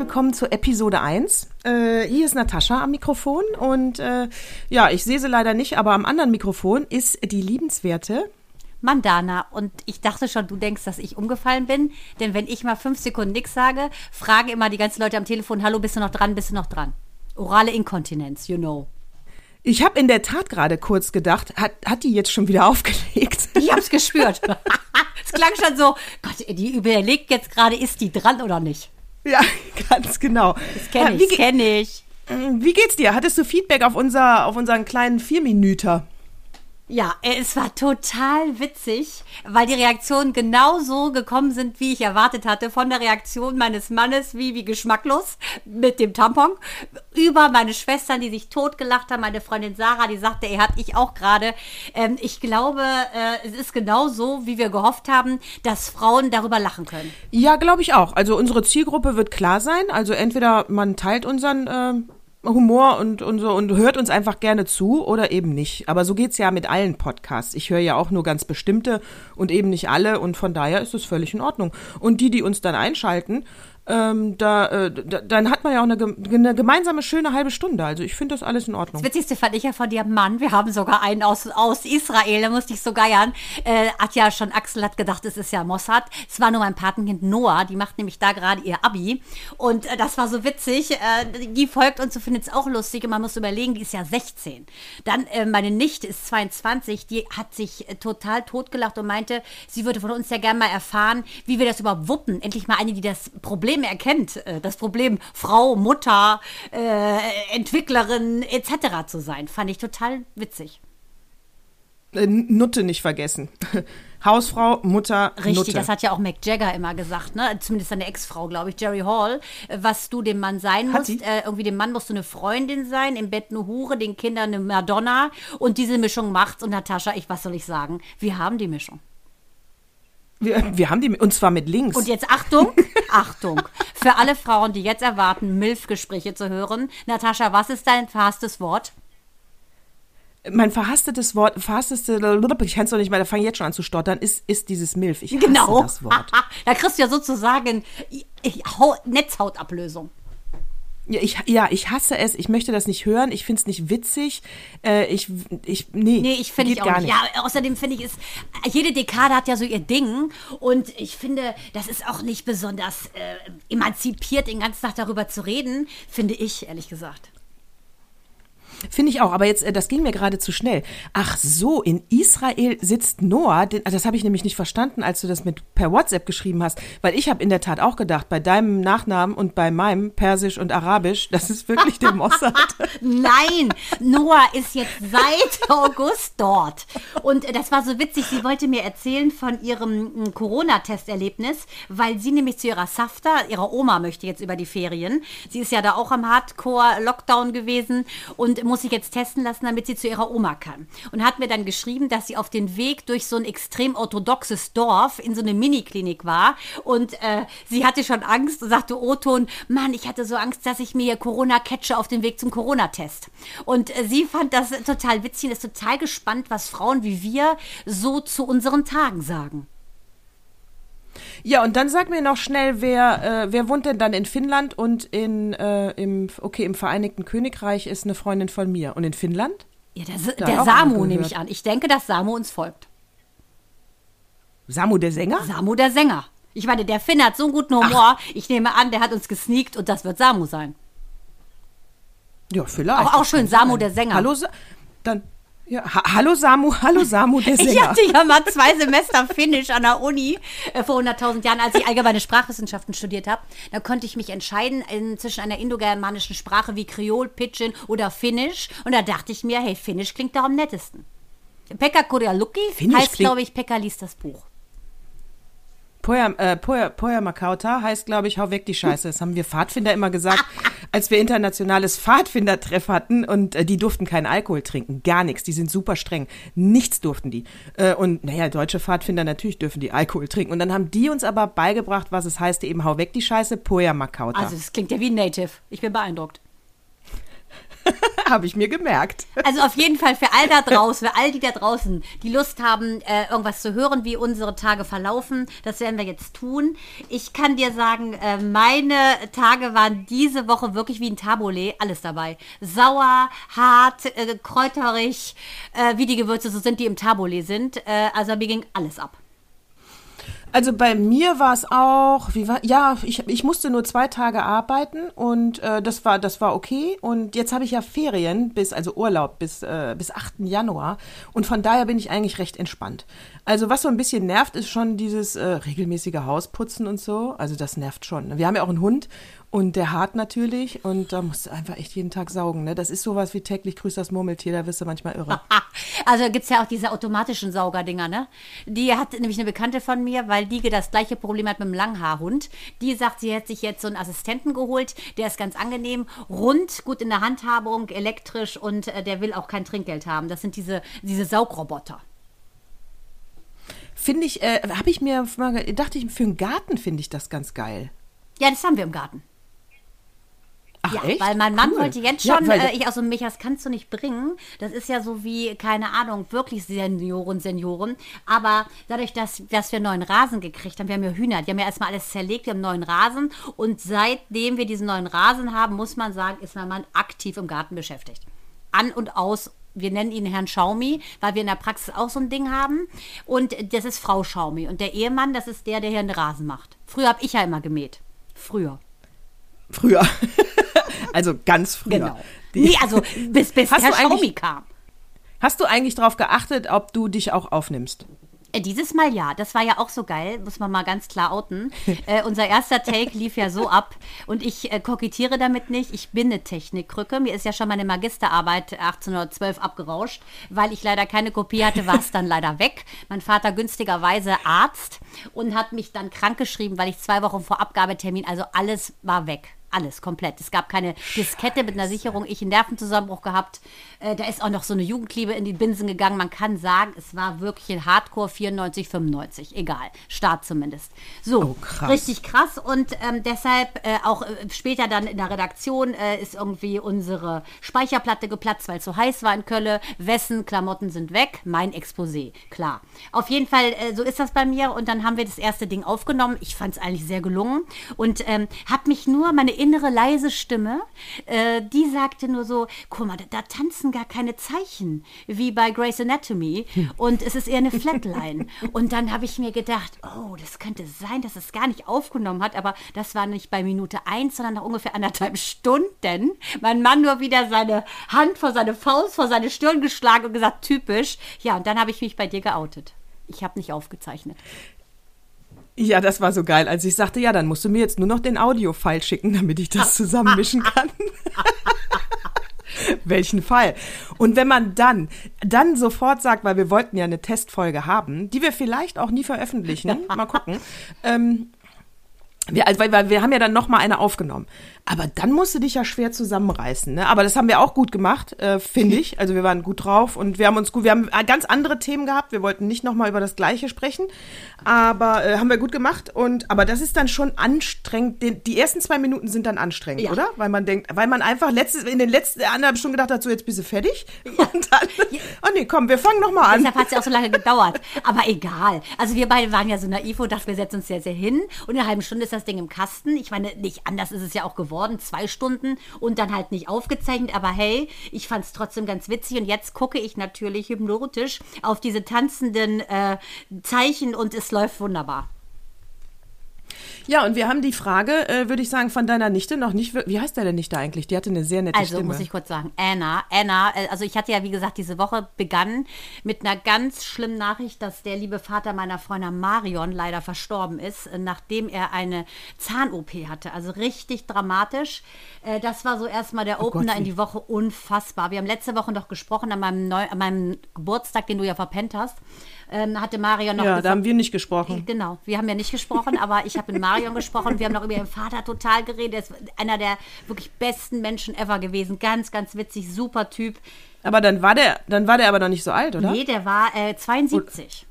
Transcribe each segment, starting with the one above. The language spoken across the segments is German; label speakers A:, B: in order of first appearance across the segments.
A: willkommen zu Episode 1. Äh, hier ist Natascha am Mikrofon und äh, ja, ich sehe sie leider nicht, aber am anderen Mikrofon ist die liebenswerte
B: Mandana. Und ich dachte schon, du denkst, dass ich umgefallen bin. Denn wenn ich mal fünf Sekunden nichts sage, fragen immer die ganzen Leute am Telefon, hallo, bist du noch dran, bist du noch dran? Orale Inkontinenz, you know.
A: Ich habe in der Tat gerade kurz gedacht, hat, hat die jetzt schon wieder aufgelegt?
B: Ich hab's gespürt. es klang schon so, Gott, die überlegt jetzt gerade, ist die dran oder nicht?
A: Ja, ganz genau.
B: Das kenne ich, das kenne ich.
A: Wie geht's dir? Hattest du Feedback auf, unser, auf unseren kleinen Vierminüter?
B: Ja, es war total witzig, weil die Reaktionen genau so gekommen sind, wie ich erwartet hatte. Von der Reaktion meines Mannes, wie, wie geschmacklos, mit dem Tampon, über meine Schwestern, die sich totgelacht haben, meine Freundin Sarah, die sagte, er hat ich auch gerade. Ähm, ich glaube, äh, es ist genau so, wie wir gehofft haben, dass Frauen darüber lachen können.
A: Ja, glaube ich auch. Also unsere Zielgruppe wird klar sein. Also entweder man teilt unseren... Äh Humor und, und so und hört uns einfach gerne zu oder eben nicht. Aber so geht's ja mit allen Podcasts. Ich höre ja auch nur ganz bestimmte und eben nicht alle und von daher ist es völlig in Ordnung. Und die, die uns dann einschalten, ähm, da, äh, da, dann hat man ja auch eine, eine, gemeinsame schöne halbe Stunde. Also ich finde das alles in Ordnung.
B: Das Witzigste fand ich ja von dir, Mann, wir haben sogar einen aus, aus Israel, da musste ich so geiern. Äh, hat ja schon, Axel hat gedacht, es ist ja Mossad. Es war nur mein Patenkind Noah, die macht nämlich da gerade ihr Abi. Und äh, das war so witzig. Äh, die folgt uns und findet es auch lustig. Und man muss überlegen, die ist ja 16. Dann äh, meine Nichte ist 22, die hat sich äh, total totgelacht und meinte, sie würde von uns ja gerne mal erfahren, wie wir das überhaupt wuppen. Endlich mal eine, die das Problem erkennt, äh, das Problem Frau, Mutter, äh, Entwicklerin etc. zu sein. Fand ich total witzig.
A: Äh, Nutte nicht vergessen. Hausfrau, Mutter,
B: Richtig,
A: Nutte.
B: das hat ja auch Mick Jagger immer gesagt, ne? Zumindest seine Ex-Frau, glaube ich, Jerry Hall, was du dem Mann sein
A: Hat
B: musst. Äh, irgendwie dem Mann musst du eine Freundin sein, im Bett eine Hure, den Kindern eine Madonna und diese Mischung macht's. Und Natascha, ich, was soll ich sagen? Wir haben die Mischung.
A: Wir, wir haben die, und zwar mit links.
B: Und jetzt Achtung, Achtung. Für alle Frauen, die jetzt erwarten, MILF-Gespräche zu hören. Natascha, was ist dein verhasstes Wort?
A: mein verhasstetes Wort, verhassteste, ich kann es doch nicht mehr, da fange ich jetzt schon an zu stottern, ist, ist dieses Milf. Ich
B: Genau.
A: das Wort.
B: da kriegst du ja sozusagen Netzhautablösung.
A: Ja ich, ja, ich hasse es. Ich möchte das nicht hören. Ich finde es nicht witzig. Äh, ich, ich, nee,
B: Nee, ich finde ich auch
A: gar
B: nicht. Ja, außerdem finde ich es, jede Dekade hat ja so ihr Ding und ich finde, das ist auch nicht besonders äh, emanzipiert, den ganzen Tag darüber zu reden, finde ich, ehrlich gesagt.
A: Finde ich auch, aber jetzt, äh, das ging mir gerade zu schnell. Ach so, in Israel sitzt Noah, den, das habe ich nämlich nicht verstanden, als du das mit per WhatsApp geschrieben hast, weil ich habe in der Tat auch gedacht, bei deinem Nachnamen und bei meinem Persisch und Arabisch, das ist wirklich der Mossad.
B: Nein, Noah ist jetzt seit August dort. Und äh, das war so witzig, sie wollte mir erzählen von ihrem mm, Corona-Testerlebnis, weil sie nämlich zu ihrer Safta, ihrer Oma möchte jetzt über die Ferien. Sie ist ja da auch am Hardcore-Lockdown gewesen und muss sich jetzt testen lassen, damit sie zu ihrer Oma kann. Und hat mir dann geschrieben, dass sie auf den Weg durch so ein extrem orthodoxes Dorf in so eine Miniklinik war und äh, sie hatte schon Angst und sagte, O-Ton, Mann, ich hatte so Angst, dass ich mir hier Corona catche auf dem Weg zum Corona-Test. Und äh, sie fand das total witzig und ist total gespannt, was Frauen wie wir so zu unseren Tagen sagen.
A: Ja, und dann sag mir noch schnell, wer, äh, wer wohnt denn dann in Finnland und in, äh, im, okay, im Vereinigten Königreich ist eine Freundin von mir. Und in Finnland?
B: Ja, der,
A: Da
B: der Samu nehme ich an. Ich denke, dass Samu uns folgt.
A: Samu der Sänger?
B: Samu der Sänger. Ich meine, der Finn hat so einen guten Humor. Ich nehme an, der hat uns gesneakt und das wird Samu sein.
A: Ja, vielleicht.
B: Auch- auch schön, Samu
A: sein.
B: der Sänger.
A: Hallo, Sa dann, ja, ha hallo Samu, hallo Samu der
B: Ich
A: Sänger.
B: hatte ja mal zwei Semester Finnisch an der Uni äh, vor 100.000 Jahren, als ich allgemeine Sprachwissenschaften studiert habe. Da konnte ich mich entscheiden in, zwischen einer indogermanischen Sprache wie Kreol, Pidgin oder Finnisch. Und da dachte ich mir, hey, Finnisch klingt doch am nettesten. Pekka
A: Finnisch
B: heißt, glaube ich, Pekka liest das Buch.
A: Poya, äh, Poya, Poya Makauta heißt, glaube ich, hau weg die Scheiße. Das haben wir Pfadfinder immer gesagt, als wir internationales Pfadfindertreff hatten und äh, die durften keinen Alkohol trinken. Gar nichts. Die sind super streng. Nichts durften die. Äh, und naja, deutsche Pfadfinder natürlich dürfen die Alkohol trinken. Und dann haben die uns aber beigebracht, was es heißt, eben hau weg die Scheiße, Poya Makauta.
B: Also, das klingt ja wie Native. Ich bin beeindruckt.
A: Habe ich mir gemerkt.
B: Also auf jeden Fall für all da draußen, für all die da draußen, die Lust haben, äh, irgendwas zu hören, wie unsere Tage verlaufen, das werden wir jetzt tun. Ich kann dir sagen, äh, meine Tage waren diese Woche wirklich wie ein Taboulet, alles dabei. Sauer, hart, äh, kräuterig, äh, wie die Gewürze so sind, die im Taboulet sind. Äh, also mir ging alles ab.
A: Also bei mir war es auch, wie war, ja, ich, ich musste nur zwei Tage arbeiten und äh, das war das war okay. Und jetzt habe ich ja Ferien bis, also Urlaub bis, äh, bis 8. Januar. Und von daher bin ich eigentlich recht entspannt. Also was so ein bisschen nervt, ist schon dieses äh, regelmäßige Hausputzen und so. Also das nervt schon. Wir haben ja auch einen Hund und der hart natürlich und da musst du einfach echt jeden Tag saugen. Ne? Das ist sowas wie täglich grüßt das Murmeltier, da wirst du manchmal irre.
B: Also gibt es ja auch diese automatischen Saugerdinger, ne? Die hat nämlich eine Bekannte von mir, weil die das gleiche Problem hat mit dem Langhaarhund. Die sagt, sie hätte sich jetzt so einen Assistenten geholt, der ist ganz angenehm, rund, gut in der Handhabung, elektrisch und äh, der will auch kein Trinkgeld haben. Das sind diese, diese Saugroboter.
A: Finde ich, äh, habe ich mir mal, dachte ich, für einen Garten finde ich das ganz geil.
B: Ja, das haben wir im Garten.
A: Ach,
B: ja,
A: echt?
B: weil mein Mann
A: Cool.
B: wollte jetzt
A: Ja,
B: schon,
A: weil-
B: äh, ich also mich, das kannst du nicht bringen. Das ist ja so wie, keine Ahnung, wirklich Senioren, Senioren. Aber dadurch, dass, dass wir einen neuen Rasen gekriegt haben, wir haben ja Hühner, die haben ja erstmal alles zerlegt, wir haben einen neuen Rasen. Und seitdem wir diesen neuen Rasen haben, muss man sagen, ist mein Mann aktiv im Garten beschäftigt. An und aus. Wir nennen ihn Herrn Schaumi, weil wir in der Praxis auch so ein Ding haben. Und das ist Frau Schaumi. Und der Ehemann, das ist der, der hier den Rasen macht. Früher habe ich ja immer gemäht. Früher.
A: Früher. Also ganz früher.
B: Genau.
A: Die-
B: Nee, also bis, bis
A: Hast
B: Herr Schaumi kam.
A: Hast du eigentlich darauf geachtet, ob du dich auch aufnimmst?
B: Äh, Dieses Mal ja, das war ja auch so geil, muss man mal ganz klar outen. äh, unser erster Take lief ja so ab und ich äh, kokettiere damit nicht. Ich bin eine Technikkrücke. Mir ist ja schon meine Magisterarbeit 1812 abgerauscht, weil ich leider keine Kopie hatte, war es dann leider weg. Mein Vater günstigerweise Arzt und hat mich dann krankgeschrieben, weil ich zwei Wochen vor Abgabetermin, also alles war weg. Alles komplett. Es gab keine Diskette mit einer Sicherung. Ich einen Nervenzusammenbruch gehabt. Äh, da ist auch noch so eine Jugendliebe in die Binsen gegangen. Man kann sagen, es war wirklich ein Hardcore 94, 95. Egal. Start zumindest. So,
A: Oh, krass.
B: richtig krass. Und ähm, deshalb äh, auch äh, später dann in der Redaktion äh, ist irgendwie unsere Speicherplatte geplatzt, weil es so heiß war in Köln. Wessen Klamotten sind weg? Mein Exposé. Klar. Auf jeden Fall, äh, so ist das bei mir. Und dann haben wir das erste Ding aufgenommen. Ich fand es eigentlich sehr gelungen. Und ähm, habe mich nur, meine innere leise Stimme, äh, die sagte nur so, guck mal, da, da tanzen gar keine Zeichen, wie bei Grey's Anatomy. Und es ist eher eine Flatline. Und dann habe ich mir gedacht, oh, das könnte sein, dass es gar nicht aufgenommen hat. Aber das war nicht bei Minute eins, sondern nach ungefähr anderthalb Stunden. Mein Mann nur wieder seine Hand vor seine Faust, vor seine Stirn geschlagen und gesagt, typisch. Ja, und dann habe ich mich bei dir geoutet. Ich habe nicht aufgezeichnet.
A: Ja, das war so geil, als ich sagte, ja, dann musst du mir jetzt nur noch den Audio-File schicken, damit ich das zusammenmischen kann. Welchen Fall? Und wenn man dann, dann sofort sagt, weil wir wollten ja eine Testfolge haben, die wir vielleicht auch nie veröffentlichen, mal gucken. Ähm, wir, also, weil, weil wir haben ja dann noch mal eine aufgenommen. Aber dann musst du dich ja schwer zusammenreißen. Ne? Aber das haben wir auch gut gemacht, äh, finde ich. Also wir waren gut drauf und wir haben uns gut, wir haben ganz andere Themen gehabt. Wir wollten nicht noch mal über das Gleiche sprechen, aber äh, haben wir gut gemacht. Und aber das ist dann schon anstrengend. Den, die ersten zwei Minuten sind dann anstrengend,
B: Ja.
A: oder? Weil man denkt, weil man einfach letztes, in den letzten anderthalb Stunden gedacht hat, so jetzt bist du fertig. Und dann, oh nee, komm, wir fangen noch mal an.
B: Deshalb hat es ja auch so lange gedauert. Aber egal. Also wir beide waren ja so naiv und dachten, wir setzen uns sehr, sehr hin. Und in einer halben Stunde ist das Ding im Kasten. Ich meine, nicht anders ist es ja auch geworden. Zwei Stunden und dann halt nicht aufgezeichnet. Aber hey, ich fand es trotzdem ganz witzig. Und jetzt gucke ich natürlich hypnotisch auf diese tanzenden äh, Zeichen und es läuft wunderbar.
A: Ja, und wir haben die Frage, äh, würde ich sagen, von deiner Nichte noch nicht. Wie heißt deine Nichte eigentlich? Die hatte eine sehr nette
B: Also
A: Stimme.
B: muss ich kurz sagen, Anna, Anna, äh, also ich hatte ja wie gesagt diese Woche begann mit einer ganz schlimmen Nachricht, dass der liebe Vater meiner Freundin Marion leider verstorben ist, äh, nachdem er eine Zahn-OP hatte. Also richtig dramatisch. Äh, Das war so erstmal der Opener
A: Oh Gott,
B: in die Woche, unfassbar. Wir haben letzte Woche noch gesprochen an meinem, Neu an meinem Geburtstag, den du ja verpennt hast. Ähm, hatte Marion noch
A: ja,
B: gesagt,
A: da haben wir nicht gesprochen.
B: Genau, wir haben ja nicht gesprochen, aber ich habe mit Marion gesprochen. Wir haben noch über ihren Vater total geredet. Er ist einer der wirklich besten Menschen ever gewesen. Ganz, ganz witzig, super Typ.
A: Aber dann war der, dann war der aber noch nicht so alt, oder?
B: Nee, der war äh, 72.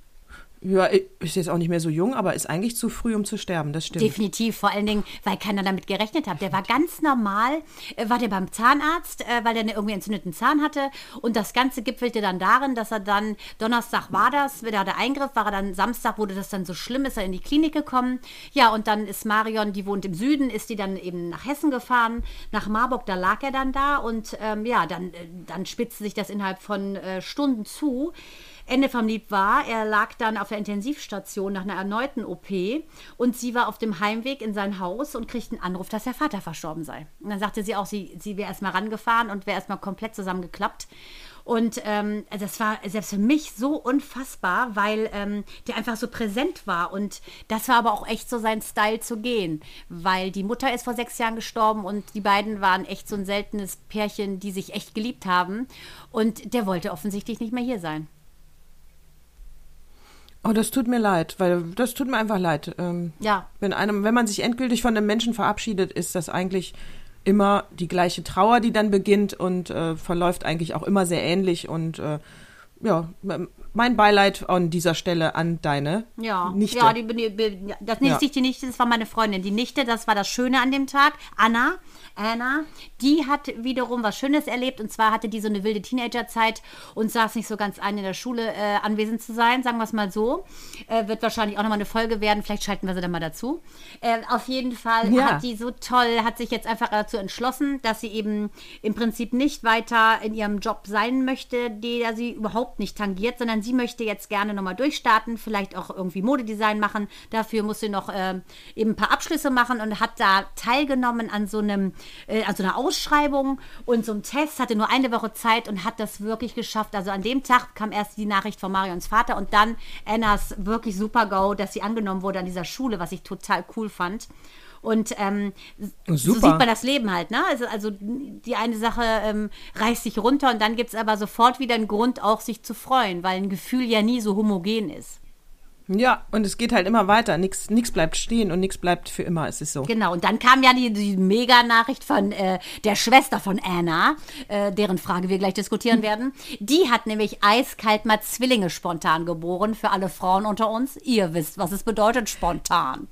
A: Ja, ist jetzt auch nicht mehr so jung, aber ist eigentlich zu früh, um zu sterben, das stimmt.
B: Definitiv, vor allen Dingen, weil keiner damit gerechnet hat. Der war ganz normal, äh, war der beim Zahnarzt, äh, weil der irgendwie entzündeten Zahn hatte. Und das Ganze gipfelte dann darin, dass er dann, Donnerstag war das, wieder der Eingriff, war er dann Samstag, wurde das dann so schlimm, ist er in die Klinik gekommen. Ja, und dann ist Marion, die wohnt im Süden, ist die dann eben nach Hessen gefahren, nach Marburg, da lag er dann da. Und ähm, ja, dann, äh, dann spitzte sich das innerhalb von äh, Stunden zu. Ende vom Lied war, er lag dann auf der Intensivstation nach einer erneuten OP und sie war auf dem Heimweg in sein Haus und kriegte einen Anruf, dass der Vater verstorben sei. Und dann sagte sie auch, sie, sie wäre erstmal rangefahren und wäre erstmal komplett zusammengeklappt. Und ähm, das war selbst für mich so unfassbar, weil ähm, der einfach so präsent war. Und das war aber auch echt so sein Style zu gehen. Weil die Mutter ist vor sechs Jahren gestorben und die beiden waren echt so ein seltenes Pärchen, die sich echt geliebt haben. Und der wollte offensichtlich nicht mehr hier sein.
A: Oh, das tut mir leid, weil das tut mir einfach leid. Ähm,
B: Ja.
A: Wenn einem, wenn man sich endgültig von einem Menschen verabschiedet, ist das eigentlich immer die gleiche Trauer, die dann beginnt und äh, verläuft eigentlich auch immer sehr ähnlich. Und äh, ja, mein Beileid an dieser Stelle an deine
B: Ja,
A: Nichte.
B: ja, die, die, das nicht
A: Ja.
B: die Nichte, das war meine Freundin. Die Nichte, das war das Schöne an dem Tag. Anna, Anna, die hat wiederum was Schönes erlebt. Und zwar hatte die so eine wilde Teenagerzeit und saß nicht so ganz ein, in der Schule äh, anwesend zu sein, sagen wir es mal so. Äh, wird wahrscheinlich auch nochmal eine Folge werden. Vielleicht schalten wir sie dann mal dazu. Äh, auf jeden Fall
A: Ja.
B: hat die so toll, hat sich jetzt einfach dazu entschlossen, dass sie eben im Prinzip nicht weiter in ihrem Job sein möchte, der sie überhaupt nicht tangiert, sondern sie möchte jetzt gerne nochmal durchstarten, vielleicht auch irgendwie Modedesign machen. Dafür muss sie noch ähm, eben ein paar Abschlüsse machen und hat da teilgenommen an so einem, äh, an so einer Ausschreibung und so einem Test, hatte nur eine Woche Zeit und hat das wirklich geschafft. Also an dem Tag kam erst die Nachricht von Marions Vater und dann Annas wirklich super Go, dass sie angenommen wurde an dieser Schule, was ich total cool fand. Und ähm, so sieht man das Leben halt, ne? Also, also die eine Sache ähm, reißt sich runter und dann gibt es aber sofort wieder einen Grund, auch sich zu freuen, weil ein Gefühl ja nie so homogen ist.
A: Ja, und es geht halt immer weiter. Nichts nix bleibt stehen und nichts bleibt für immer. Es ist so.
B: Genau, und dann kam ja die, die Mega-Nachricht von äh, der Schwester von Anna, äh, deren Frage wir gleich diskutieren werden. Die hat nämlich eiskalt mal Zwillinge spontan geboren für alle Frauen unter uns. Ihr wisst, was es bedeutet, spontan.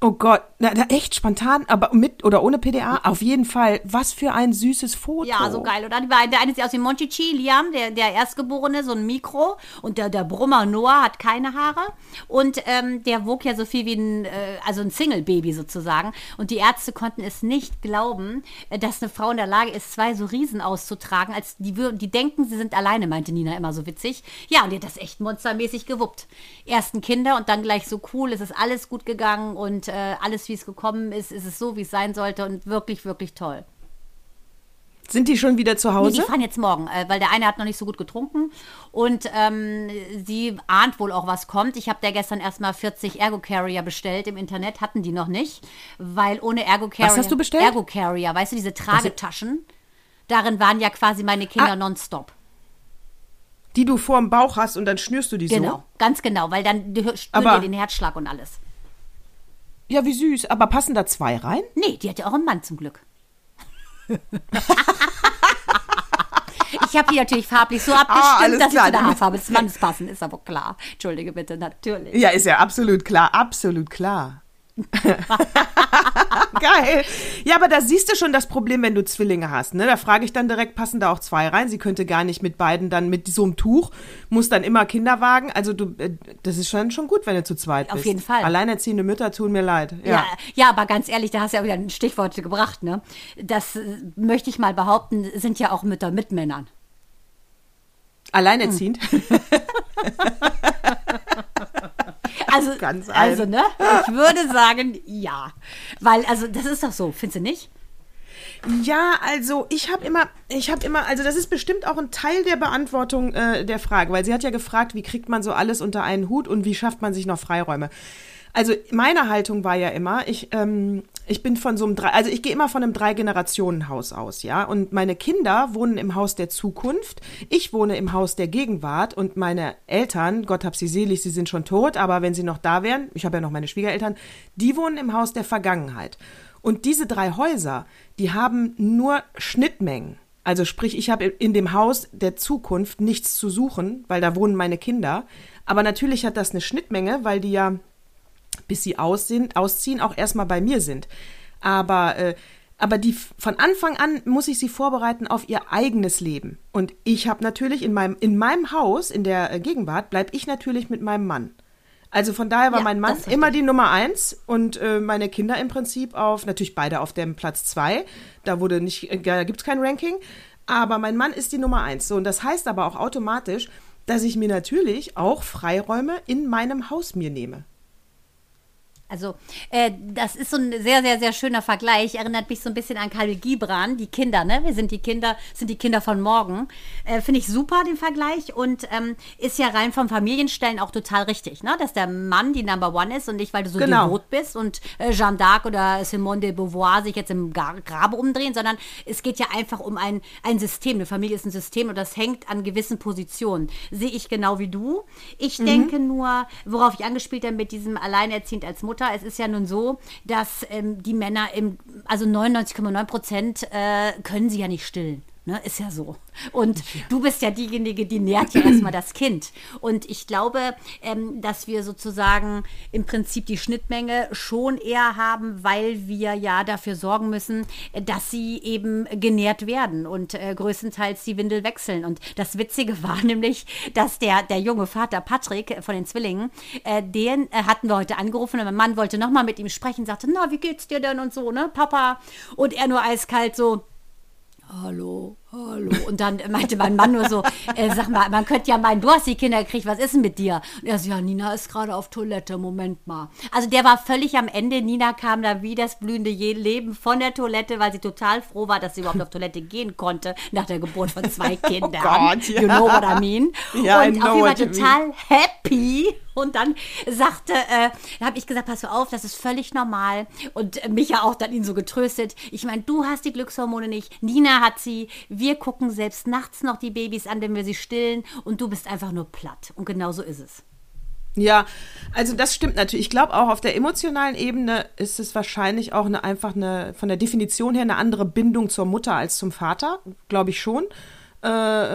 A: Oh Gott, na, na, echt spontan, aber mit oder ohne PDA? Auf jeden Fall. Was für ein süßes Foto.
B: Ja, so geil. Oder der eine sieht aus wie Monchichi, Liam, der, der Erstgeborene, so ein Mikro. Und der, der Brummer Noah hat keine Haare. Und ähm, der wog ja so viel wie ein, äh, also ein Single-Baby sozusagen. Und die Ärzte konnten es nicht glauben, äh, dass eine Frau in der Lage ist, zwei so Riesen auszutragen. Als die, die denken, sie sind alleine, meinte Nina immer so witzig. Ja, und die hat das echt monstermäßig gewuppt. Ersten Kinder und dann gleich so cool. Es ist alles gut gegangen und äh, alles, wie es gekommen ist, ist es so, wie es sein sollte. Und wirklich, wirklich toll.
A: Sind die schon wieder zu
B: Nee,
A: Hause?
B: die fahren jetzt morgen, äh, weil der eine hat noch nicht so gut getrunken und ähm, sie ahnt wohl auch, was kommt. Ich habe da gestern erstmal 40 Ergo Carrier bestellt im Internet, hatten die noch nicht, weil ohne Ergo Carrier.
A: hast du bestellt?
B: Ergo Carrier, weißt du, diese Tragetaschen. Darin waren ja quasi meine Kinder
A: Ah.
B: nonstop.
A: die du vorm Bauch hast und dann schnürst du die
B: Genau,
A: so.
B: ganz genau, weil dann
A: Aber-
B: wir den Herzschlag und alles.
A: Ja, wie süß. Aber passen da zwei rein?
B: Nee, die hat ja auch einen Mann zum Glück. Ich habe die natürlich farblich so abgestimmt,
A: Ah,
B: dass sie
A: klar.
B: zu der Haarfarbe des Mannes passen. Ist aber klar. Entschuldige bitte, natürlich.
A: Ja, ist ja absolut klar, absolut klar. Geil. Ja, aber da siehst du schon das Problem, wenn du Zwillinge hast. Ne? Da frage ich dann direkt, passen da auch zwei rein? Sie könnte gar nicht mit beiden dann mit so einem Tuch, muss dann immer Kinderwagen. Also du, äh, das ist schon, schon gut, wenn du zu zweit
B: Auf
A: bist.
B: jeden Fall.
A: Alleinerziehende Mütter tun mir leid. Ja.
B: Ja, ja, aber ganz ehrlich, da hast du ja wieder ein Stichwort gebracht, ne? Das äh, möchte ich mal behaupten, sind ja auch Mütter mit Männern.
A: Alleinerziehend.
B: Also,
A: Ganz
B: also ne? Ich würde sagen, ja. Weil, also, das ist doch so, findest du nicht?
A: Ja, also ich habe immer, ich habe immer, also das ist bestimmt auch ein Teil der Beantwortung äh, der Frage, weil sie hat ja gefragt, wie kriegt man so alles unter einen Hut und wie schafft man sich noch Freiräume. Also meine Haltung war ja immer, ich, ähm, ich bin von so einem drei, also ich gehe immer von einem Drei-Generationen-Haus aus, ja. Und meine Kinder wohnen im Haus der Zukunft, ich wohne im Haus der Gegenwart und meine Eltern, Gott hab sie selig, sie sind schon tot, aber wenn sie noch da wären, ich habe ja noch meine Schwiegereltern, die wohnen im Haus der Vergangenheit. Und diese drei Häuser, die haben nur Schnittmengen. Also sprich, ich habe in dem Haus der Zukunft nichts zu suchen, weil da wohnen meine Kinder. Aber natürlich hat das eine Schnittmenge, weil die ja, bis sie aus sind, ausziehen, auch erstmal bei mir sind. Aber äh, aber die von Anfang an muss ich sie vorbereiten auf ihr eigenes Leben. Und ich habe natürlich in meinem in meinem Haus in der äh, Gegenwart bleibe ich natürlich mit meinem Mann. Also von daher war
B: Ja,
A: mein Mann immer die Nummer eins und äh, meine Kinder im Prinzip auf natürlich beide auf dem Platz zwei. Da wurde nicht äh, da gibt's kein Ranking, aber mein Mann ist die Nummer eins. So und das heißt aber auch automatisch, dass ich mir natürlich auch Freiräume in meinem Haus mir nehme.
B: Also, äh, das ist so ein sehr, sehr, sehr schöner Vergleich. Erinnert mich so ein bisschen an Khalil Gibran, die Kinder, ne? Wir sind die Kinder, sind die Kinder von morgen. Äh, Finde ich super, den Vergleich. Und ähm, ist ja rein vom Familienstellen auch total richtig, ne? Dass der Mann die Number One ist und nicht, weil du so
A: Genau.
B: devot bist und äh, Jeanne d'Arc oder Simone de Beauvoir sich jetzt im Grabe umdrehen, sondern es geht ja einfach um ein, ein System. Eine Familie ist ein System und das hängt an gewissen Positionen. Sehe ich genau wie du. Ich denke nur, worauf ich angespielt habe mit diesem Alleinerziehend als Mutter, es ist ja nun so, dass ähm, die Männer im, also 99,9 Prozent äh, können sie ja nicht stillen. Ne, ist ja so. Und du bist ja diejenige, die nährt ja erstmal das Kind. Und ich glaube, ähm, dass wir sozusagen im Prinzip die Schnittmenge schon eher haben, weil wir ja dafür sorgen müssen, äh, dass sie eben genährt werden und äh, größtenteils die Windel wechseln. Und das Witzige war nämlich, dass der, der junge Vater Patrick äh, von den Zwillingen, äh, den äh, hatten wir heute angerufen und mein Mann wollte nochmal mit ihm sprechen, sagte, na, wie geht's dir denn und so, ne, Papa? Und er nur eiskalt so, Hallo, hallo. Und dann meinte mein Mann nur so, äh, sag mal, man könnte ja meinen, du hast die Kinder gekriegt, was ist denn mit dir? Und er so, ja, Nina ist gerade auf Toilette, Moment mal. Also der war völlig am Ende. Nina kam da wie das blühende Leben von der Toilette, weil sie total froh war, dass sie überhaupt auf Toilette gehen konnte, nach der Geburt von zwei Kindern.
A: Gott, ja.
B: You know what I mean?
A: Ja, I
B: Und
A: know
B: auf jeden Fall total happy. Und dann sagte, äh, habe ich gesagt, pass auf, das ist völlig normal. Und äh, Micha auch dann ihn so getröstet. Ich meine, du hast die Glückshormone nicht, Nina hat sie. Wir gucken selbst nachts noch die Babys an, wenn wir sie stillen. Und du bist einfach nur platt. Und genau so ist es.
A: Ja, also das stimmt natürlich. Ich glaube auch auf der emotionalen Ebene ist es wahrscheinlich auch eine einfach eine von der Definition her eine andere Bindung zur Mutter als zum Vater, glaube ich schon. Äh,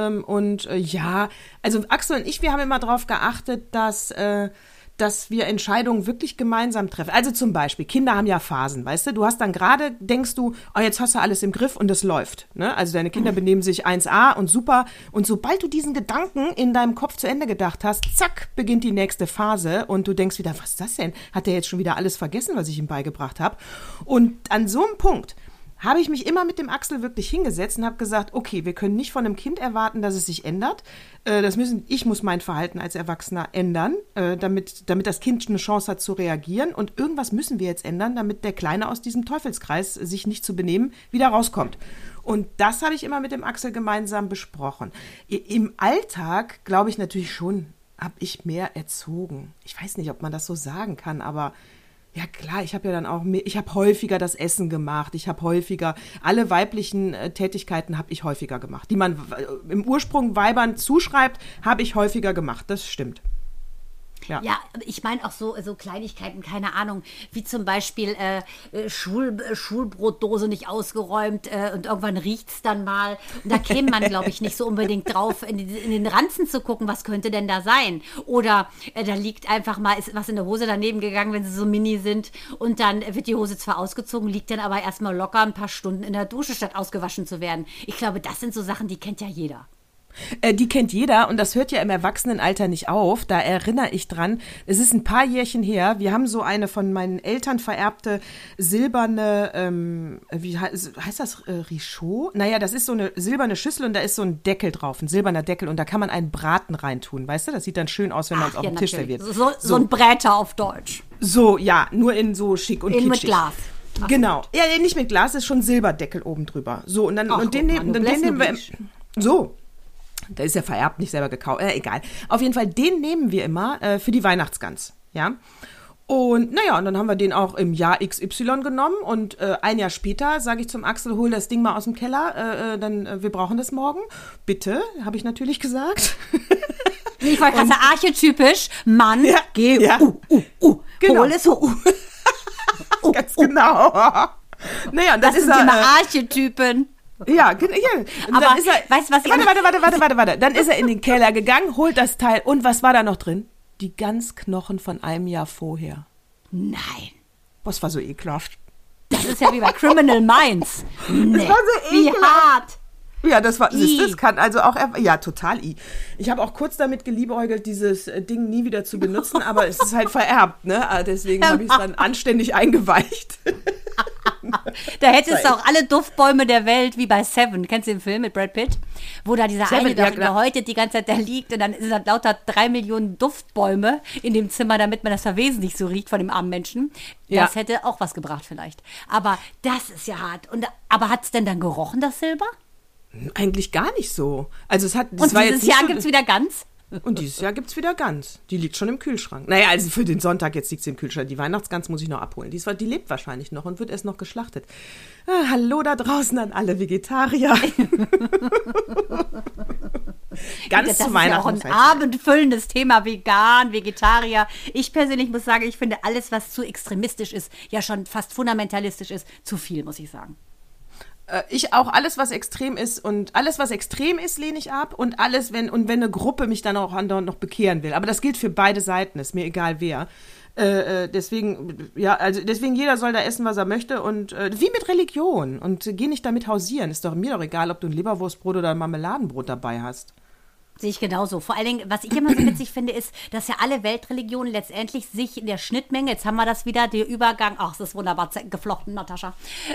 A: ähm, und äh, ja, also Axel und ich, wir haben immer darauf geachtet, dass äh, dass wir Entscheidungen wirklich gemeinsam treffen. Also zum Beispiel, Kinder haben ja Phasen, weißt du? Du hast dann gerade, denkst du, oh, jetzt hast du alles im Griff und es läuft. Ne? Also deine Kinder benehmen sich 1a und super. Und sobald du diesen Gedanken in deinem Kopf zu Ende gedacht hast, zack, beginnt die nächste Phase und du denkst wieder, was ist das denn? Hat der jetzt schon wieder alles vergessen, was ich ihm beigebracht habe? Und an so einem Punkt habe ich mich immer mit dem Axel wirklich hingesetzt und habe gesagt, okay, wir können nicht von einem Kind erwarten, dass es sich ändert. Äh, das müssen, ich muss mein Verhalten als Erwachsener ändern, äh, damit, damit das Kind eine Chance hat zu reagieren. Und irgendwas müssen wir jetzt ändern, damit der Kleine aus diesem Teufelskreis, sich nicht zu benehmen, wieder rauskommt. Und das habe ich immer mit dem Axel gemeinsam besprochen. Im Alltag glaube ich natürlich schon, habe ich mehr erzogen. Ich weiß nicht, ob man das so sagen kann, aber ja klar, ich habe ja dann auch, ich habe häufiger das Essen gemacht, ich habe häufiger, alle weiblichen äh, Tätigkeiten habe ich häufiger gemacht, die man äh, im Ursprung Weibern zuschreibt, habe ich häufiger gemacht, das stimmt. Ja.
B: Ja, ich meine auch so, so Kleinigkeiten, keine Ahnung, wie zum Beispiel äh, äh, Schul, äh, Schulbrotdose nicht ausgeräumt äh, und irgendwann riecht's dann mal. Und da käme man, glaube ich, nicht so unbedingt drauf, in, in den Ranzen zu gucken, was könnte denn da sein. Oder äh, da liegt einfach mal, ist was in der Hose daneben gegangen, wenn sie so mini sind. Und dann wird die Hose zwar ausgezogen, liegt dann aber erstmal locker ein paar Stunden in der Dusche, statt ausgewaschen zu werden. Ich glaube, das sind so Sachen, die kennt ja jeder.
A: Äh, die kennt jeder und das hört ja im Erwachsenenalter nicht auf. Da erinnere ich dran. Es ist ein paar Jährchen her. Wir haben so eine von meinen Eltern vererbte silberne, ähm, wie heißt, heißt das, äh, Richaud? Naja, das ist so eine silberne Schüssel und da ist so ein Deckel drauf, ein silberner Deckel und da kann man einen Braten reintun, weißt du? Das sieht dann schön aus, wenn man es auf
B: ja,
A: dem Tisch serviert.
B: So, so. ein Bräter auf Deutsch.
A: So, ja, nur in so schick und
B: In mit
A: kitschig.
B: Glas.
A: Genau. Ja, nee, nicht mit Glas, ist schon Silberdeckel oben drüber. So, und dann,
B: Ach,
A: und den, nehmen, den
B: Noblesse
A: nehmen wir. So. Da ist ja vererbt, nicht selber gekauft. Äh, egal. Auf jeden Fall, den nehmen wir immer äh, für die Weihnachtsgans. Ja. Und naja, und dann haben wir den auch im Jahr XY genommen und äh, ein Jahr später sage ich zum Axel, hol das Ding mal aus dem Keller, äh, äh, dann äh, wir brauchen das morgen. Bitte, habe ich natürlich gesagt.
B: Ich wollte gerade archetypisch, Mann,
A: Ja,
B: geh,
A: ja.
B: uh, uh, uh,
A: Genau.
B: hol es. Uh,
A: Ganz genau. naja, und
B: Das
A: dann ist
B: sind
A: er,
B: immer
A: äh,
B: Archetypen.
A: Ja, gen- ja.
B: Aber
A: dann ist er,
B: weißt du, was
A: warte, warte, warte, warte, warte, warte. Dann ist er in den Keller gegangen, holt das Teil und was war da noch drin? die Ganzknochen von einem Jahr vorher.
B: Nein.
A: Was war so ekelhaft.
B: Das ist ja wie bei Criminal Minds. Nee.
A: war so
B: wie
A: ekelhaft.
B: hart.
A: Ja, das war,
B: I.
A: das kann also auch, ja, total i. Ich habe auch kurz damit geliebäugelt, dieses äh, Ding nie wieder zu benutzen, aber es ist halt vererbt, ne? Ah, Deswegen habe ich es dann anständig eingeweicht.
B: Da hättest du auch alle Duftbäume der Welt, wie bei Seven. Kennst du den Film mit Brad Pitt? Wo da dieser
A: Seven,
B: eine
A: ja,
B: gehäutet die ganze Zeit da liegt und dann sind da lauter drei Millionen Duftbäume in dem Zimmer, damit man das Verwesen nicht so riecht von dem armen Menschen.
A: Ja.
B: Das hätte auch was gebracht vielleicht. Aber das ist ja hart. Und, aber hat es denn dann gerochen, das Silber?
A: Eigentlich gar nicht so. Also es hat, das
B: Und dieses Jahr
A: so,
B: gibt es wieder ganz?
A: Und dieses Jahr gibt's wieder Gans. Die liegt schon im Kühlschrank. Naja, also für den Sonntag jetzt liegt sie im Kühlschrank. Die Weihnachtsgans muss ich noch abholen. Die, ist, die lebt wahrscheinlich noch und wird erst noch geschlachtet. Ah, hallo da draußen an alle Vegetarier. Ganz
B: das
A: zu
B: ist ja
A: Weihnachten.
B: auch ein abendfüllendes Thema, vegan, Vegetarier. Ich persönlich muss sagen, ich finde alles, was zu extremistisch ist, ja schon fast fundamentalistisch ist, zu viel, muss ich sagen.
A: Äh, ich auch alles, was extrem ist und alles, was extrem ist, lehne ich ab und alles, wenn und wenn eine Gruppe mich dann auch andauernd noch bekehren will. Aber das gilt für beide Seiten, ist mir egal wer. Äh, äh, deswegen, ja, also deswegen jeder soll da essen, was er möchte und äh, wie mit Religion und geh nicht damit hausieren. Ist doch mir doch egal, ob du ein Leberwurstbrot oder ein Marmeladenbrot dabei hast.
B: Sehe ich genauso. Vor allen Dingen, was ich immer so witzig finde, ist, dass ja alle Weltreligionen letztendlich sich in der Schnittmenge, jetzt haben wir das wieder, der Übergang, ach, es ist wunderbar geflochten, Natascha,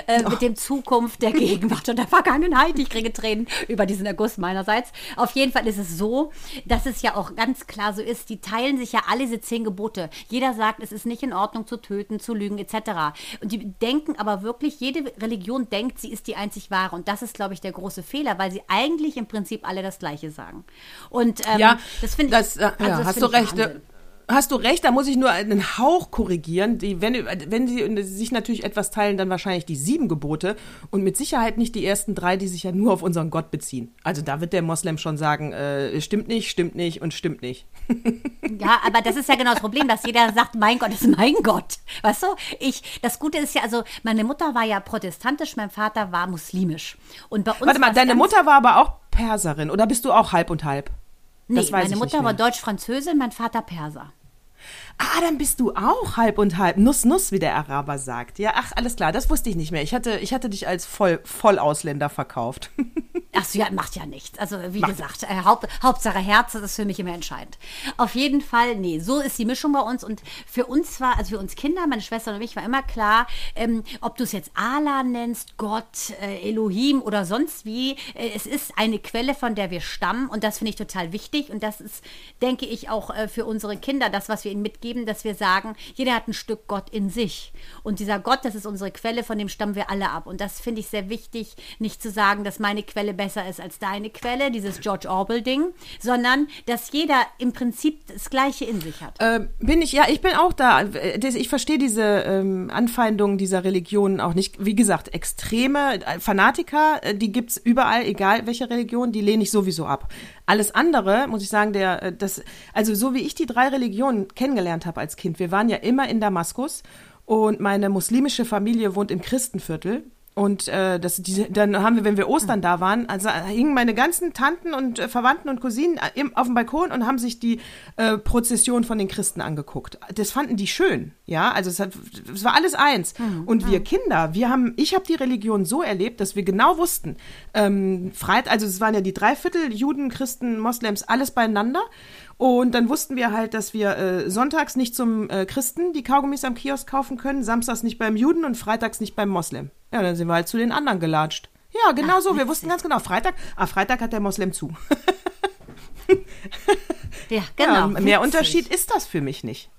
B: äh, mit dem Zukunft, der Gegenwart und der Vergangenheit. Ich kriege Tränen über diesen Erguss meinerseits. Auf jeden Fall ist es so, dass es ja auch ganz klar so ist, die teilen sich ja alle diese zehn Gebote. Jeder sagt, es ist nicht in Ordnung zu töten, zu lügen, etc. Und die denken aber wirklich, jede Religion denkt, sie ist die einzig wahre. Und das ist, glaube ich, der große Fehler, weil sie eigentlich im Prinzip alle das Gleiche sagen. Und ähm,
A: ja,
B: das finde
A: das,
B: ich.
A: äh,
B: also
A: ja,
B: das
A: hast du recht.
B: Wahnsinn.
A: Äh, Hast du recht, da muss ich nur einen Hauch korrigieren. Die, wenn, wenn sie sich natürlich etwas teilen, dann wahrscheinlich die sieben Gebote und mit Sicherheit nicht die ersten drei, die sich ja nur auf unseren Gott beziehen. Also da wird der Moslem schon sagen, äh, stimmt nicht, stimmt nicht und stimmt nicht.
B: Ja, aber das ist ja genau das Problem, dass jeder sagt, mein Gott ist mein Gott. Weißt du? Ich, das Gute ist ja, also meine Mutter war ja protestantisch, mein Vater war muslimisch. Und bei uns
A: Warte mal, deine Mutter war aber auch Perserin oder bist du auch halb und halb?
B: Nee, meine Mutter war. Deutsch-Französin, mein Vater Perser.
A: Ah, dann bist du auch halb und halb. Nuss, Nuss, wie der Araber sagt. Ja, ach, alles klar, das wusste ich nicht mehr. Ich hatte, ich hatte dich als Voll, Vollausländer verkauft.
B: Ach so, ja, macht ja nichts. Also wie gesagt, äh, Haupt, Hauptsache Herz, das ist für mich immer entscheidend. Auf jeden Fall, nee, so ist die Mischung bei uns. Und für uns war, also für uns Kinder, meine Schwester und mich, war immer klar, ähm, ob du es jetzt Allah nennst, Gott, äh, Elohim oder sonst wie, äh, es ist eine Quelle, von der wir stammen. Und das finde ich total wichtig. Und das ist, denke ich, auch äh, für unsere Kinder das, was wir ihnen mitgeben, dass wir sagen, jeder hat ein Stück Gott in sich. Und dieser Gott, das ist unsere Quelle, von dem stammen wir alle ab. Und das finde ich sehr wichtig, nicht zu sagen, dass meine Quelle besser ist als deine Quelle, dieses George Orwell-Ding, sondern dass jeder im Prinzip das Gleiche in sich hat.
A: Ähm, bin ich, ja, ich bin auch da. Äh, Ich verstehe diese ähm, Anfeindungen dieser Religionen auch nicht. Wie gesagt, extreme äh, Fanatiker, äh, die gibt's überall, egal welche Religion, die lehne ich sowieso ab. Alles andere, muss ich sagen, der, äh, das, also so wie ich die drei Religionen kennengelernt habe als Kind, wir waren ja immer in Damaskus und meine muslimische Familie wohnt im Christenviertel. Und äh, das, diese, dann haben wir, wenn wir Ostern da waren, also äh, hingen meine ganzen Tanten und äh, Verwandten und Cousinen äh, im, auf dem Balkon und haben sich die äh, Prozession von den Christen angeguckt. Das fanden die schön, ja. Also es, hat, es war alles eins. Und wir Kinder, wir haben, ich habe die Religion so erlebt, dass wir genau wussten, ähm, Freit, also es waren ja die Dreiviertel Juden, Christen, Moslems, alles beieinander. Und dann wussten wir halt, dass wir äh, sonntags nicht zum äh, Christen die Kaugummis am Kiosk kaufen können, samstags nicht beim Juden und freitags nicht beim Moslem. Ja, dann sind wir halt zu den anderen gelatscht. Ja, genau so. Wir wussten ganz genau, Freitag, ah, Freitag hat der Moslem zu.
B: Ja, genau.
A: ja, mehr
B: Witzig.
A: Unterschied ist das für mich nicht.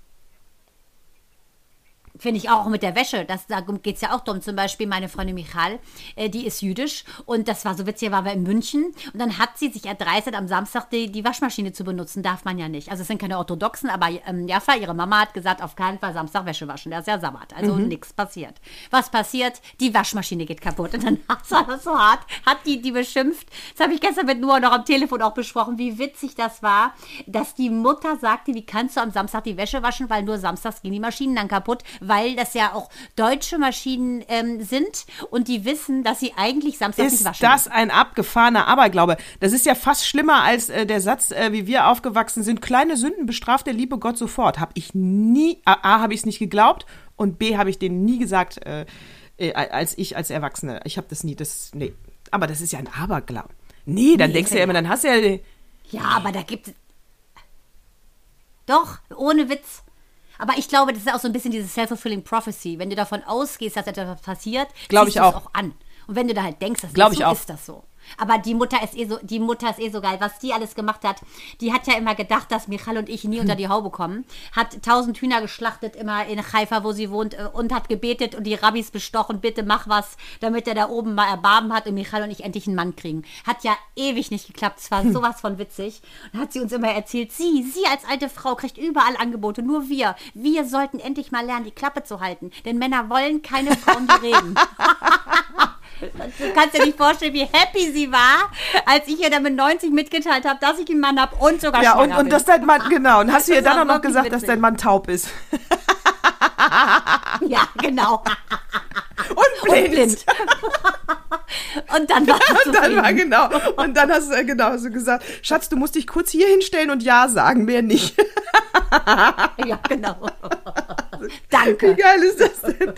B: Finde ich auch mit der Wäsche. Das, da geht es ja auch darum. Zum Beispiel meine Freundin Michal, äh, die ist jüdisch. Und das war so witzig, war wir in München. Und dann hat sie sich erdreistet, am Samstag die, die Waschmaschine zu benutzen. Darf man ja nicht. Also es sind keine Orthodoxen, aber ähm, Jaffa, ihre Mama, hat gesagt, auf keinen Fall Samstag Wäsche waschen. Das ist ja Sabbat. Also nichts passiert. Was passiert? Die Waschmaschine geht kaputt. Und dann hat sie das so hart, hat die die beschimpft. Das habe ich gestern mit Noah noch am Telefon auch besprochen, wie witzig das war, dass die Mutter sagte, wie kannst du am Samstag die Wäsche waschen, weil nur samstags gehen die Maschinen dann kaputt, weil das ja auch deutsche Maschinen ähm, sind und die wissen, dass sie eigentlich Samstag nicht
A: Ist
B: waschen
A: das ein abgefahrener Aberglaube? Das ist ja fast schlimmer als äh, der Satz, äh, wie wir aufgewachsen sind. Kleine Sünden bestraft der liebe Gott sofort. Habe ich nie, A, A habe ich es nicht geglaubt und B habe ich denen nie gesagt, äh, äh, als ich als Erwachsene. Ich habe das nie, das, nee. Aber das ist ja ein Aberglaube. Nee, dann
B: Nee,
A: denkst du
B: ist
A: ja
B: ja-
A: immer, dann hast du ja,
B: Ja, aber da gibt es. Doch, ohne Witz. Aber ich glaube, das ist auch so ein bisschen diese self-fulfilling prophecy. Wenn du davon ausgehst, dass etwas passiert,
A: Glaub
B: ziehst
A: ich
B: du es
A: auch.
B: auch an. Und wenn du da halt denkst, das ist
A: ich
B: so,
A: auch.
B: ist das so. Aber die Mutter ist eh so, die Mutter ist eh so geil. Was die alles gemacht hat, die hat ja immer gedacht, dass Michal und ich nie unter die Haube kommen. Hat tausend Hühner geschlachtet immer in Haifa, wo sie wohnt, äh, und hat gebetet und die Rabbis bestochen, bitte mach was, damit er da oben mal Erbarmen hat und Michal und ich endlich einen Mann kriegen. Hat ja ewig nicht geklappt. Es war sowas von witzig. Und hat sie uns immer erzählt, sie, sie als alte Frau kriegt überall Angebote, nur wir. Wir sollten endlich mal lernen, die Klappe zu halten. Denn Männer wollen keine Frauen, die reden. Du kannst dir nicht vorstellen, wie happy sie war, als ich ihr dann mit 90 mitgeteilt habe, dass ich einen Mann habe und sogar
A: ja, und, und
B: bin.
A: dass dein Mann, genau, und hast du ihr dann auch noch gesagt, dass dein Mann taub ist.
B: Ja, genau.
A: Und blind.
B: blind. Und dann war
A: Und dann war genau. Und dann hast du äh, genau so gesagt, Schatz, du musst dich kurz hier hinstellen und Ja sagen, mehr nicht.
B: Ja, genau.
A: Wie
B: Danke.
A: geil ist das denn?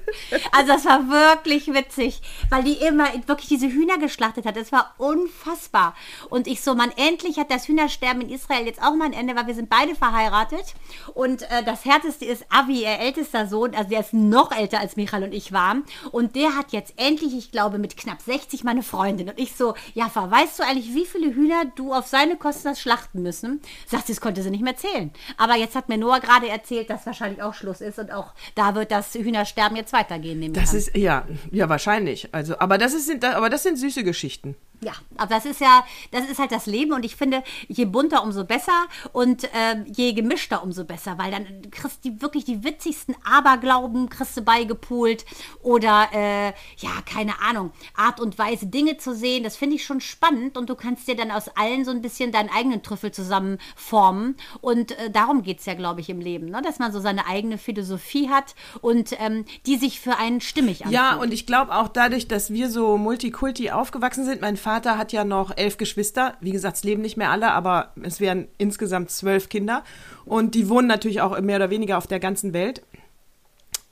B: Also das war wirklich witzig, weil die immer wirklich diese Hühner geschlachtet hat. Es war unfassbar. Und ich so, man, endlich hat das Hühnersterben in Israel jetzt auch mal ein Ende, weil wir sind beide verheiratet. Und äh, das Härteste ist Avi, ihr ältester Sohn, also der ist noch älter als Michael und ich waren. Und der hat jetzt endlich, ich glaube, mit knapp 60 meine Freundin. Und ich so, ja, weißt du eigentlich, wie viele Hühner du auf seine Kosten hast schlachten müssen? Sagt sie, das konnte sie nicht mehr zählen. Aber jetzt hat mir Noah gerade erzählt, dass wahrscheinlich auch Schluss ist. Und auch da wird das Hühnersterben jetzt weitergehen.
A: Das ist, ja, ja, wahrscheinlich. Also, aber das ist, aber das sind süße Geschichten.
B: Ja, aber das ist ja, das ist halt das Leben und ich finde, je bunter, umso besser und ähm, je gemischter, umso besser, weil dann kriegst du wirklich die witzigsten Aberglauben kriegst du beigepult oder, äh, ja, keine Ahnung, Art und Weise, Dinge zu sehen, das finde ich schon spannend und du kannst dir dann aus allen so ein bisschen deinen eigenen Trüffel zusammen formen und äh, darum geht's ja, glaube ich, im Leben, ne? dass man so seine eigene Philosophie hat und ähm, die sich für einen stimmig anfühlt.
A: Ja, und ich glaube auch dadurch, dass wir so Multikulti aufgewachsen sind, mein Vater hat ja noch elf Geschwister. Wie gesagt, es leben nicht mehr alle, aber es wären insgesamt zwölf Kinder. Und die wohnen natürlich auch mehr oder weniger auf der ganzen Welt.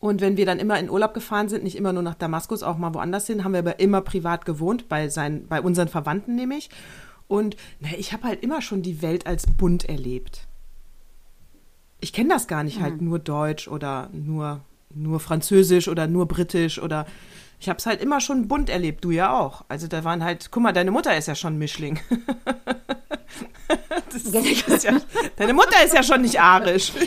A: Und wenn wir dann immer in Urlaub gefahren sind, nicht immer nur nach Damaskus, auch mal woanders hin, haben wir aber immer privat gewohnt, bei, seinen, bei unseren Verwandten nämlich. Und na, ich habe halt immer schon die Welt als bunt erlebt. Ich kenne das gar nicht halt nur Deutsch oder nur, nur Französisch oder nur Britisch oder ich habe es halt immer schon bunt erlebt, du ja auch. Also da waren halt, guck mal, deine Mutter ist ja schon Mischling. das ist ja, deine Mutter ist ja schon nicht arisch.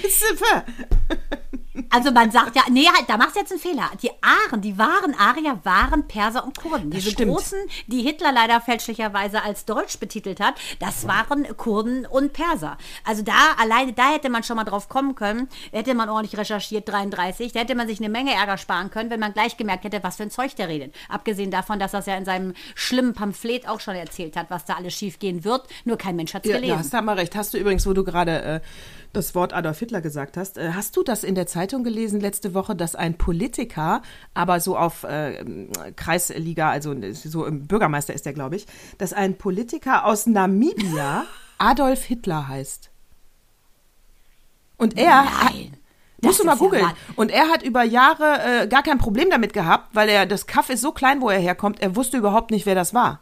B: Also man sagt ja, nee, halt, da machst du jetzt einen Fehler. Die Aren, die wahren Arier waren Perser und Kurden. Diese
A: stimmt.
B: großen, die Hitler leider fälschlicherweise als Deutsch betitelt hat, das waren Kurden und Perser. Also da, alleine da hätte man schon mal drauf kommen können, hätte man ordentlich recherchiert, 33, da hätte man sich eine Menge Ärger sparen können, wenn man gleich gemerkt hätte, was für ein Zeug der redet. Abgesehen davon, dass er es ja in seinem schlimmen Pamphlet auch schon erzählt hat, was da alles schief gehen wird, nur kein Mensch hat es
A: Ja,
B: gelesen.
A: da hast du mal recht. Hast du übrigens, wo du gerade äh, das Wort Adolf Hitler gesagt hast, äh, hast du das in der Zeitung gelesen letzte Woche, dass ein Politiker, aber so auf äh, Kreisliga, also so im Bürgermeister ist der, glaube ich, dass ein Politiker aus Namibia Adolf Hitler heißt. Und er
B: Nein.
A: Musst du mal
B: ja
A: googeln.
B: wahr.
A: und er hat über Jahre äh, gar kein Problem damit gehabt, weil er das Kaff ist so klein, wo er herkommt, er wusste überhaupt nicht, wer das war.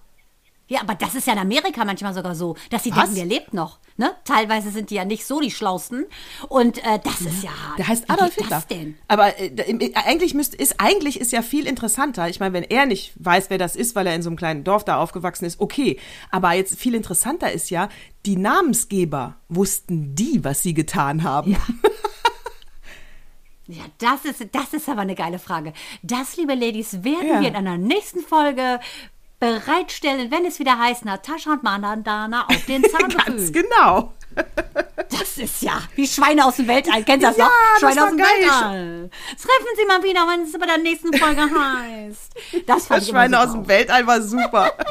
B: Ja, aber das ist ja in Amerika manchmal sogar so, dass sie
A: Was?
B: denken, der lebt noch. Ne? Teilweise sind die ja nicht so die Schlausten. Und äh, das ist ja.
A: Der heißt
B: wie
A: Adolf Hitler.
B: Das denn?
A: Aber äh, im- eigentlich müsste ist eigentlich ist ja viel interessanter. Ich meine, wenn er nicht weiß, wer das ist, weil er in so einem kleinen Dorf da aufgewachsen ist, okay. Aber jetzt viel interessanter ist ja, die Namensgeber wussten die, was sie getan haben.
B: Ja, das ist, das ist aber eine geile Frage. Das, liebe Ladies, werden
A: Ja.
B: wir in einer nächsten Folge bereitstellen, wenn es wieder heißt, Natascha und Mandana auf den
A: Ganz
B: Zahngefühl.
A: genau.
B: Das ist ja wie Schweine aus dem Weltall. Kennst du das
A: Ja,
B: noch?
A: das
B: Schweine
A: war
B: aus dem
A: geil.
B: Weltall. Treffen Sie mal wieder, wenn es bei der nächsten Folge heißt. Das
A: Das Schweine aus dem Weltall war super.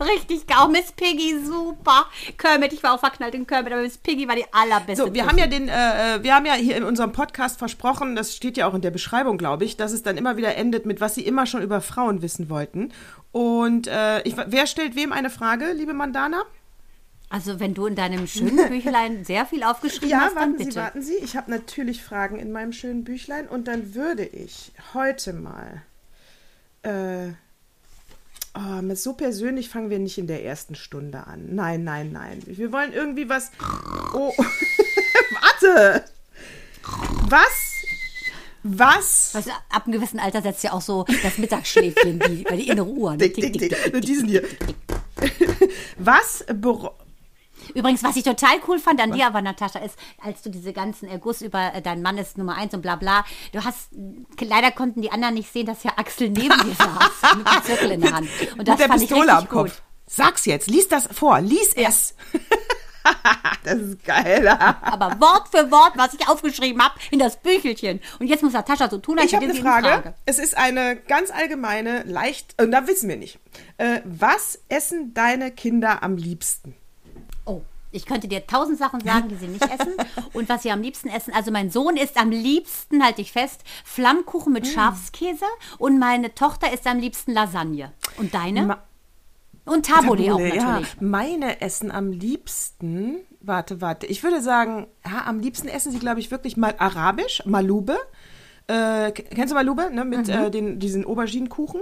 B: Richtig geil. Miss Piggy, super. Kermit, ich war auch verknallt in Kermit, aber Miss Piggy war die allerbeste.
A: So, wir haben ja den, äh, wir haben ja hier in unserem Podcast versprochen, das steht ja auch in der Beschreibung, glaube ich, dass es dann immer wieder endet mit, was Sie immer schon über Frauen wissen wollten. Und äh, ich, wer stellt wem eine Frage, liebe Mandana?
B: Also, wenn du in deinem schönen Büchlein sehr viel aufgeschrieben
A: Ja,
B: hast, dann
A: warten
B: bitte.
A: Sie, warten Sie. Ich habe natürlich Fragen in meinem schönen Büchlein und dann würde ich heute mal. Äh, oh, mit so persönlich fangen wir nicht in der ersten Stunde an. Nein, nein, nein. Wir wollen irgendwie was. Oh, warte! Was? Was?
B: Also, ab einem gewissen Alter setzt ja auch so das Mittagsschläfchen, die, weil die innere Uhr. ne?
A: Dick,
B: Tick,
A: dick,
B: tick,
A: dick.
B: tick.
A: Nur diesen hier. Was bero
B: Übrigens, was ich total cool fand an dir aber, Natascha, ist, als du diese ganzen Erguss über äh, dein Mann ist Nummer eins und bla bla, du hast, leider konnten die anderen nicht sehen, dass ja Axel neben dir saß, mit dem Zirkel in der Hand. Und das
A: mit der
B: fand
A: Pistole
B: ich
A: am Kopf?
B: gut.
A: Sag's jetzt, lies das vor, lies es. das ist geil.
B: Aber Wort für Wort, was ich aufgeschrieben habe, in das Büchelchen. Und jetzt muss Natascha so tun, als
A: Ich
B: hätte sie eine
A: Frage. Es ist eine ganz allgemeine, leicht, und da wissen wir nicht. Äh, was essen deine Kinder am liebsten?
B: Ich könnte dir tausend Sachen sagen, die sie nicht essen. Und was sie am liebsten essen. Also mein Sohn isst am liebsten, halte ich fest, Flammkuchen
A: Mm.
B: mit Schafskäse. Und meine Tochter isst am liebsten Lasagne. Und deine?
A: Ma-
B: und Tabbouleh auch
A: Tabbouleh, ja.
B: natürlich.
A: Meine essen am liebsten, warte, warte, ich würde sagen, ja, am liebsten essen sie, glaube ich, wirklich mal arabisch, Malube. Äh, kennst du Malube, ne, mit
B: Mhm.
A: äh, den, diesen Auberginenkuchen?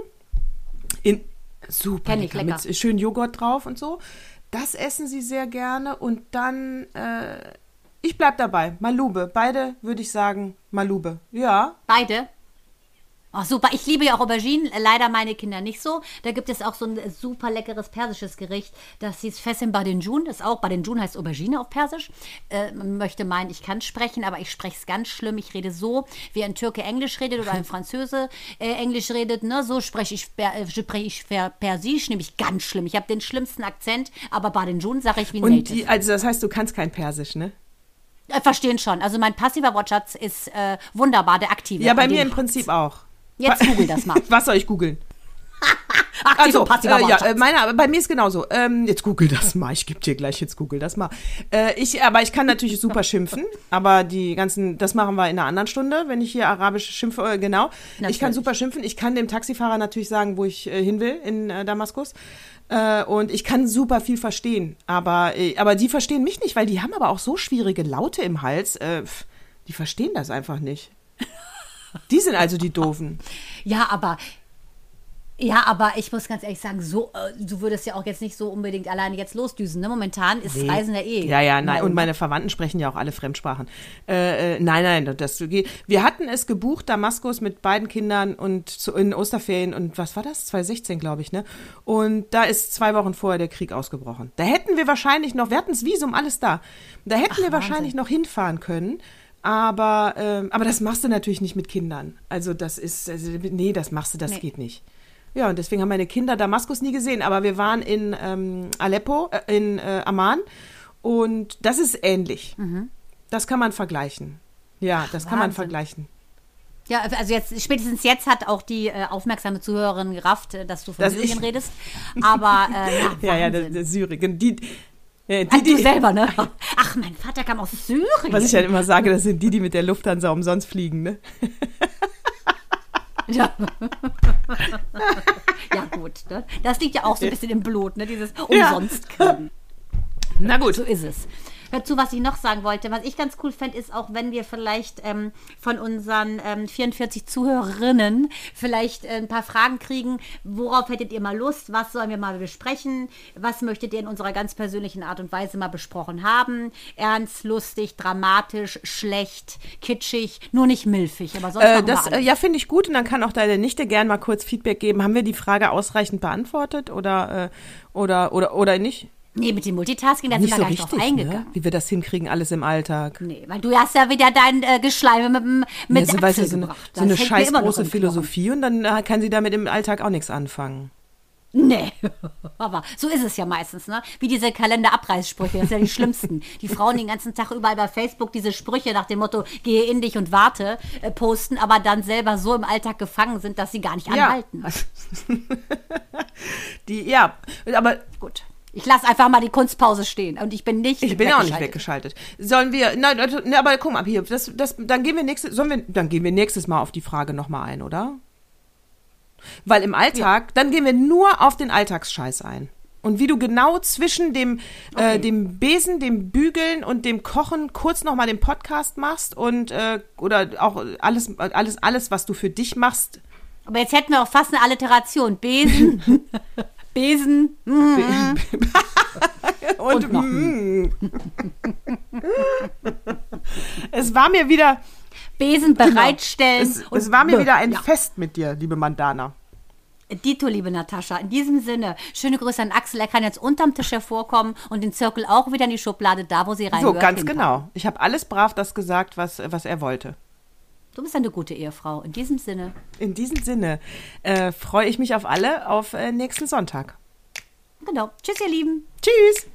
A: In, super lecker,
B: lecker.
A: mit schön Joghurt drauf und so. Das essen sie sehr gerne und dann, äh, ich bleib dabei, Malube. Beide würde ich sagen, Malube. Ja,
B: Beide? Oh, super. Ich liebe ja auch Auberginen. Leider meine Kinder nicht so. Da gibt es auch so ein super leckeres persisches Gericht. Das hieß Fessim Badinjun. Das ist auch, Badinjun heißt Aubergine auf Persisch. Äh, man möchte meinen, ich kann sprechen, aber ich spreche es ganz schlimm. Ich rede so, wie ein Türke Englisch redet oder ein Franzose äh, Englisch redet. Ne? So spreche ich, äh, spreche ich per- Persisch, nämlich ganz schlimm. Ich habe den schlimmsten Akzent, aber Badinjun sage ich wie ein
A: und
B: Native.
A: die, also das heißt, du kannst kein Persisch, ne?
B: Äh, verstehen schon. Also mein passiver Wortschatz ist äh, wunderbar, der aktive.
A: Ja, bei mir im Prinzip auch.
B: Jetzt google das mal.
A: Was soll ich googeln?
B: Aktiv
A: Also, äh, ja, äh, meine, bei mir ist genauso. Ähm, jetzt google das mal. Ich gebe dir gleich jetzt google das mal. Äh, ich, aber ich kann natürlich super schimpfen. Aber die ganzen, das machen wir in einer anderen Stunde, wenn ich hier arabisch schimpfe. Äh, genau. Ich kann
B: Natürlich.
A: super schimpfen. Ich kann dem Taxifahrer natürlich sagen, wo ich äh, hin will in äh, Damaskus. Und ich kann super viel verstehen. Aber, aber die verstehen mich nicht, weil die haben aber auch so schwierige Laute im Hals. Die verstehen das einfach nicht. Die sind also die Doofen.
B: Ja, aber. Ja, aber ich muss ganz ehrlich sagen, so, äh, du würdest ja auch jetzt nicht so unbedingt alleine jetzt losdüsen. Ne? Momentan ist Reisen ja eh.
A: Ja, ja, nein. Und meine Verwandten sprechen ja auch alle Fremdsprachen. Äh, äh, nein, nein, das geht. Wir hatten es gebucht, Damaskus mit beiden Kindern und zu, in Osterferien und was war das? 2016, glaube ich, ne? Und da ist zwei Wochen vorher der Krieg ausgebrochen. Da hätten wir wahrscheinlich noch, wir hatten das Visum, alles da. Da hätten wir wahrscheinlich noch hinfahren können. Aber, ähm, aber das machst du natürlich nicht mit Kindern. Also das ist, also, nee, das machst du, das
B: Nee.
A: geht nicht. Ja, und deswegen haben meine Kinder Damaskus nie gesehen. Aber wir waren in ähm, Aleppo, äh, in äh, Amman. Und das ist ähnlich. Das kann man vergleichen. Ja, das kann man
B: Wahnsinn.
A: vergleichen.
B: Ja, also jetzt, spätestens jetzt hat auch die äh, aufmerksame Zuhörerin gerafft, äh, dass du von
A: Dass
B: Syrien redest. Aber, äh, ja,
A: Ja, ja, der,
B: Wahnsinn.
A: der Syrien. Die, äh,
B: Ach,
A: die,
B: du
A: die,
B: selber, ne? Ach, mein Vater kam aus Syrien.
A: was ich halt immer sage, das sind die, die mit der Lufthansa umsonst fliegen, ne?
B: Ja. ja, gut. Ne? Das liegt ja auch so ein bisschen im Blut, ne? Dieses umsonst kriegen.
A: Na gut.
B: So ist es. Dazu, was ich noch sagen wollte, was ich ganz cool fände, ist auch, wenn wir vielleicht ähm, von unseren ähm, 44 Zuhörerinnen vielleicht äh, ein paar Fragen kriegen. Worauf hättet ihr mal Lust? Was sollen wir mal besprechen? Was möchtet ihr in unserer ganz persönlichen Art und Weise mal besprochen haben? Ernst, lustig, dramatisch, schlecht, kitschig, nur nicht milfig, aber sonst
A: Äh, das, äh, ja, finde ich gut. Und dann kann auch deine Nichte gern mal kurz Feedback geben. Haben wir die Frage ausreichend beantwortet oder, äh, oder, oder, oder nicht?
B: Nee, mit dem Multitasking, da sind wir
A: so
B: gar nicht drauf
A: richtig,
B: eingegangen.
A: ne? wie wir das hinkriegen, alles im Alltag.
B: Nee, weil du hast ja wieder dein äh, Geschleime mit, dem- mit
A: ja, so, weißt du, so eine, so eine scheiß große. Philosophie und dann äh, kann sie damit im Alltag auch nichts anfangen.
B: Nee, aber so ist es ja meistens, ne? Wie diese Kalenderabreißsprüche, das sind ja die schlimmsten. Die Frauen den ganzen Tag überall bei Facebook diese Sprüche nach dem Motto, gehe in dich und warte, äh, posten, aber dann selber so im Alltag gefangen sind, dass sie gar nicht anhalten.
A: Die, ja, aber
B: Gut. Ich lasse einfach mal die Kunstpause stehen und ich bin nicht
A: ich bin ja auch nicht
B: weggeschaltet.
A: Sollen wir, nein, also, ne, aber guck mal, hier, das, das, dann gehen wir nächstes, sollen wir, dann gehen wir nächstes Mal auf die Frage nochmal ein, oder? Weil im Alltag, dann gehen wir nur auf den Alltagsscheiß ein. Und wie du genau zwischen dem, äh, dem Besen, dem Bügeln und dem Kochen kurz nochmal den Podcast machst und äh, oder auch alles, alles, alles, was du für dich machst.
B: Aber jetzt hätten wir auch fast eine Alliteration. Besen, Besen, mm,
A: Und,
B: noch
A: mm. es war mir wieder,
B: Besen bereitstellen.
A: es,
B: und
A: es war mir wieder ein
B: Ja.
A: Fest mit dir, liebe Mandana.
B: Dito, liebe Natascha, in diesem Sinne, schöne Grüße an Axel. Er kann jetzt unterm Tisch hervorkommen und den Zirkel auch wieder in die Schublade, da wo sie rein
A: So, ganz genau. Ich habe alles brav das gesagt, was, was er wollte.
B: Du bist eine gute Ehefrau. In diesem Sinne.
A: In diesem Sinne äh, freue ich mich auf alle auf äh, nächsten Sonntag.
B: Genau. Tschüss, ihr Lieben.
A: Tschüss.